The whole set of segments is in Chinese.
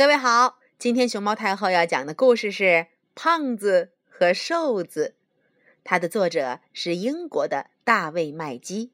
各位好，今天熊猫太后要讲的故事是《胖子和瘦子》，它的作者是英国的大卫·麦基。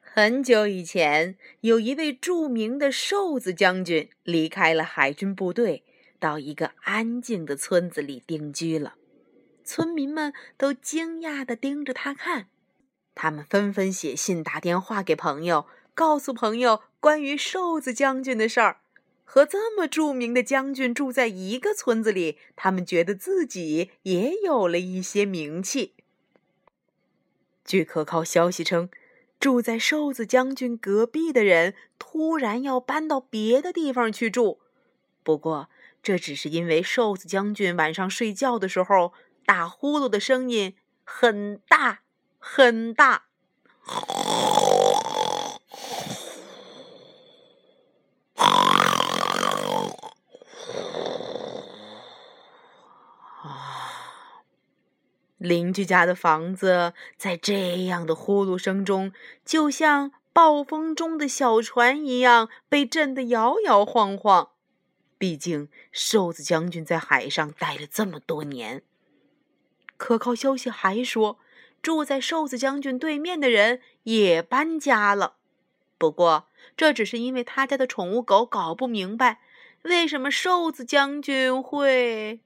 很久以前，有一位著名的瘦子将军离开了海军部队，到一个安静的村子里定居了。村民们都惊讶地盯着他看，他们纷纷写信、打电话给朋友，告诉朋友关于瘦子将军的事儿。和这么著名的将军住在一个村子里，他们觉得自己也有了一些名气。据可靠消息称，住在瘦子将军隔壁的人突然要搬到别的地方去住。不过，这只是因为瘦子将军晚上睡觉的时候打呼噜的声音很大很大。邻居家的房子在这样的呼噜声中，就像暴风中的小船一样，被震得摇摇晃晃。毕竟，瘦子将军在海上待了这么多年。可靠消息还说，住在瘦子将军对面的人也搬家了。不过，这只是因为他家的宠物狗搞不明白，为什么瘦子将军会。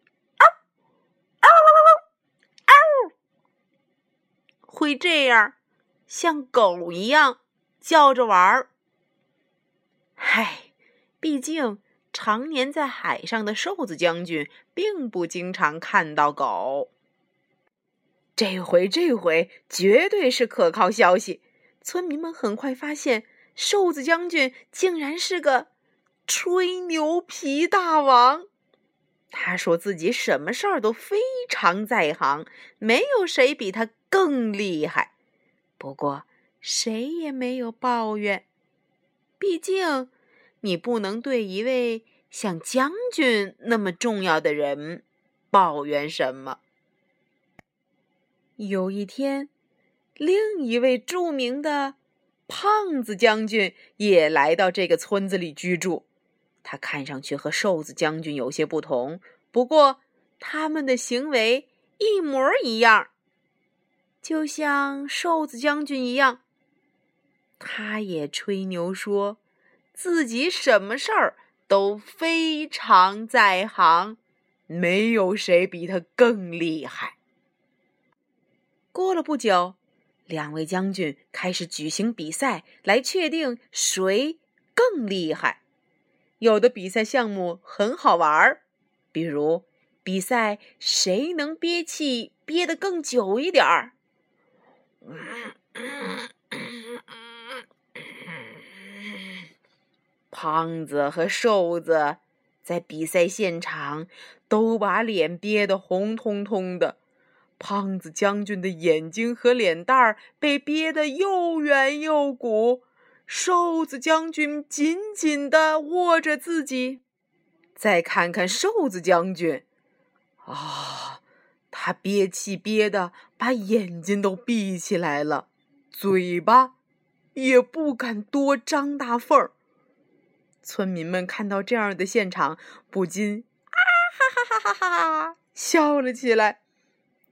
会这样，像狗一样叫着玩儿。嗨，毕竟常年在海上的瘦子将军并不经常看到狗。这回，这回绝对是可靠消息。村民们很快发现，瘦子将军竟然是个吹牛皮大王。他说自己什么事儿都非常在行，没有谁比他。更厉害，不过谁也没有抱怨。毕竟，你不能对一位像将军那么重要的人抱怨什么。有一天，另一位著名的胖子将军也来到这个村子里居住。他看上去和瘦子将军有些不同，不过他们的行为一模一样。就像瘦子将军一样，他也吹牛说自己什么事儿都非常在行，没有谁比他更厉害。过了不久，两位将军开始举行比赛，来确定谁更厉害。有的比赛项目很好玩儿，比如比赛谁能憋气憋得更久一点儿。胖子和瘦子在比赛现场都把脸憋得红彤彤的。胖子将军的眼睛和脸蛋儿被憋得又圆又鼓，瘦子将军紧紧的握着自己。再看看瘦子将军，啊！他憋气憋的把眼睛都闭起来了，嘴巴也不敢多张大缝儿。村民们看到这样的现场，不禁啊哈哈哈哈哈哈笑了起来。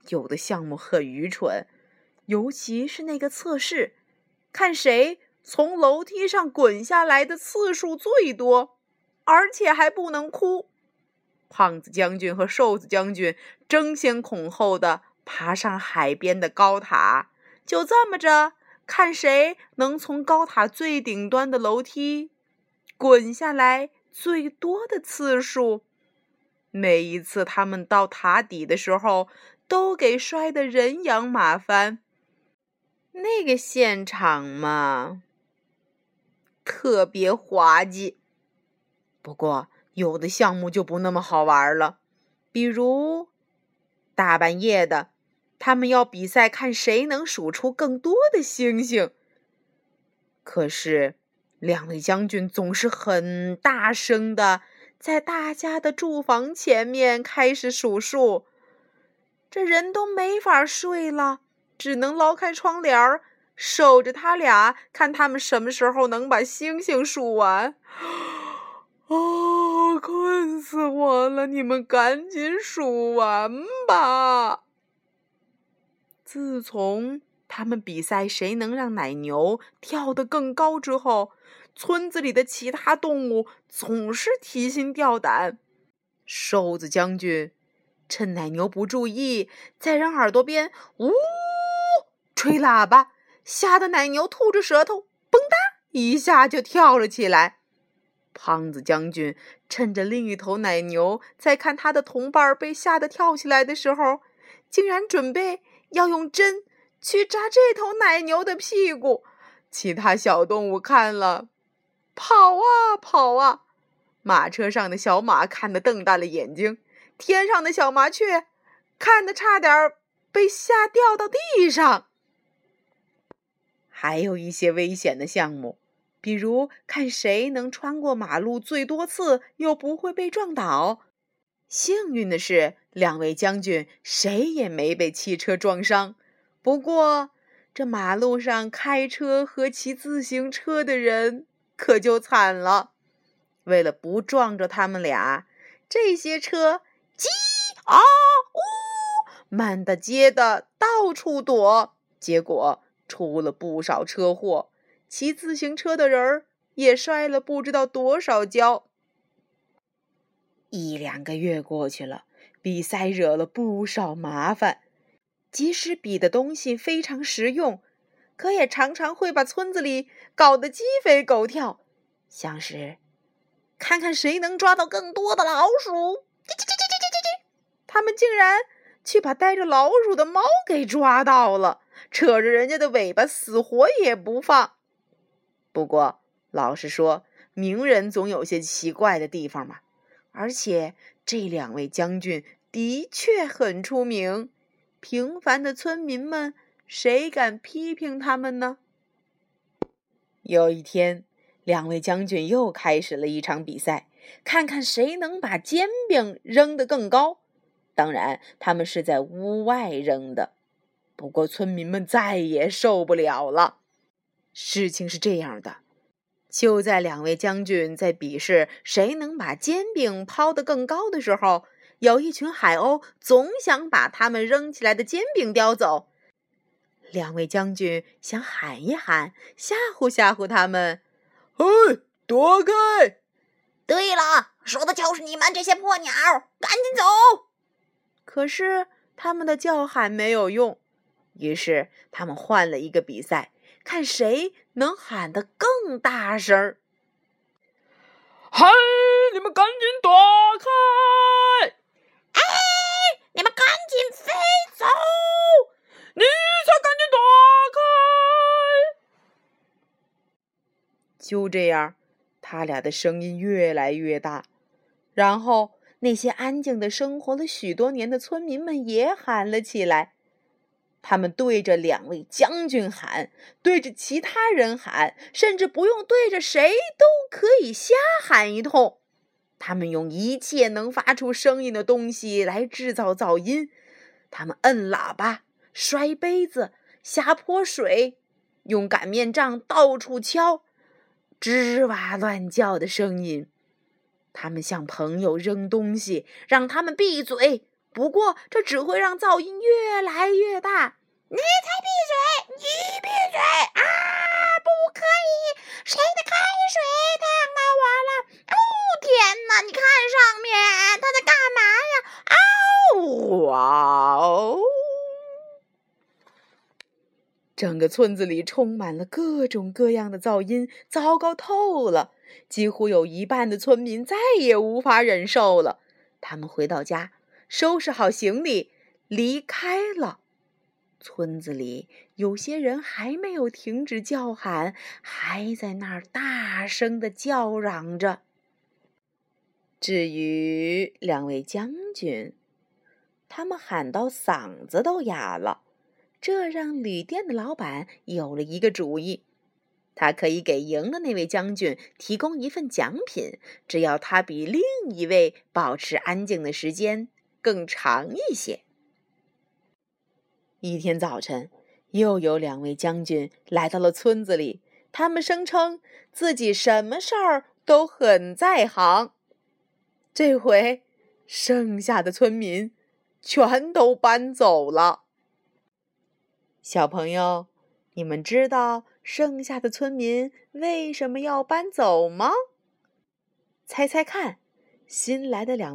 有的项目很愚蠢，尤其是那个测试，看谁从楼梯上滚下来的次数最多，而且还不能哭。胖子将军和瘦子将军争先恐后的爬上海边的高塔，就这么着，看谁能从高塔最顶端的楼梯滚下来最多的次数。每一次他们到塔底的时候，都给摔得人仰马翻。那个现场嘛，特别滑稽。不过。有的项目就不那么好玩了，比如大半夜的，他们要比赛看谁能数出更多的星星。可是两位将军总是很大声的在大家的住房前面开始数数，这人都没法睡了，只能捞开窗帘儿守着他俩，看他们什么时候能把星星数完。哦。困死我了，你们赶紧数完吧。自从他们比赛谁能让奶牛跳得更高之后，村子里的其他动物总是提心吊胆。瘦子将军趁奶牛不注意，在人耳朵边呜吹喇叭，吓得奶牛吐着舌头，蹦哒一下就跳了起来。胖子将军趁着另一头奶牛在看他的同伴被吓得跳起来的时候，竟然准备要用针去扎这头奶牛的屁股。其他小动物看了，跑啊跑啊！马车上的小马看得瞪大了眼睛，天上的小麻雀看得差点被吓掉到地上。还有一些危险的项目。比如看谁能穿过马路最多次又不会被撞倒。幸运的是，两位将军谁也没被汽车撞伤。不过，这马路上开车和骑自行车的人可就惨了。为了不撞着他们俩，这些车叽啊呜，满大街的到处躲，结果出了不少车祸。骑自行车的人儿也摔了不知道多少跤。一两个月过去了，比赛惹了不少麻烦。即使比的东西非常实用，可也常常会把村子里搞得鸡飞狗跳。像是看看谁能抓到更多的老鼠，叽叽叽叽叽叽叽，他们竟然去把带着老鼠的猫给抓到了，扯着人家的尾巴，死活也不放。不过，老实说，名人总有些奇怪的地方嘛。而且，这两位将军的确很出名，平凡的村民们谁敢批评他们呢？有一天，两位将军又开始了一场比赛，看看谁能把煎饼扔得更高。当然，他们是在屋外扔的。不过，村民们再也受不了了。事情是这样的，就在两位将军在比试谁能把煎饼抛得更高的时候，有一群海鸥总想把他们扔起来的煎饼叼走。两位将军想喊一喊，吓唬吓唬他们：“嘿，躲开！”对了，说的就是你们这些破鸟，赶紧走！可是他们的叫喊没有用，于是他们换了一个比赛。看谁能喊得更大声儿！嗨，你们赶紧躲开！哎，你们赶紧飞走！你才赶紧躲开！就这样，他俩的声音越来越大，然后那些安静的生活了许多年的村民们也喊了起来。他们对着两位将军喊，对着其他人喊，甚至不用对着谁都可以瞎喊一通。他们用一切能发出声音的东西来制造噪音。他们摁喇叭、摔杯子、瞎泼水，用擀面杖到处敲，吱哇乱叫的声音。他们向朋友扔东西，让他们闭嘴。不过，这只会让噪音越来越大。你才闭嘴！你闭嘴啊！不可以！谁的开水烫到我了？哦，天哪！你看上面，他在干嘛呀？啊！哇哦！整个村子里充满了各种各样的噪音，糟糕透了！几乎有一半的村民再也无法忍受了。他们回到家。收拾好行李，离开了。村子里有些人还没有停止叫喊，还在那儿大声的叫嚷着。至于两位将军，他们喊到嗓子都哑了，这让旅店的老板有了一个主意：他可以给赢的那位将军提供一份奖品，只要他比另一位保持安静的时间。更长一些。一天早晨，又有两位将军来到了村子里。他们声称自己什么事儿都很在行。这回，剩下的村民全都搬走了。小朋友，你们知道剩下的村民为什么要搬走吗？猜猜看，新来的两。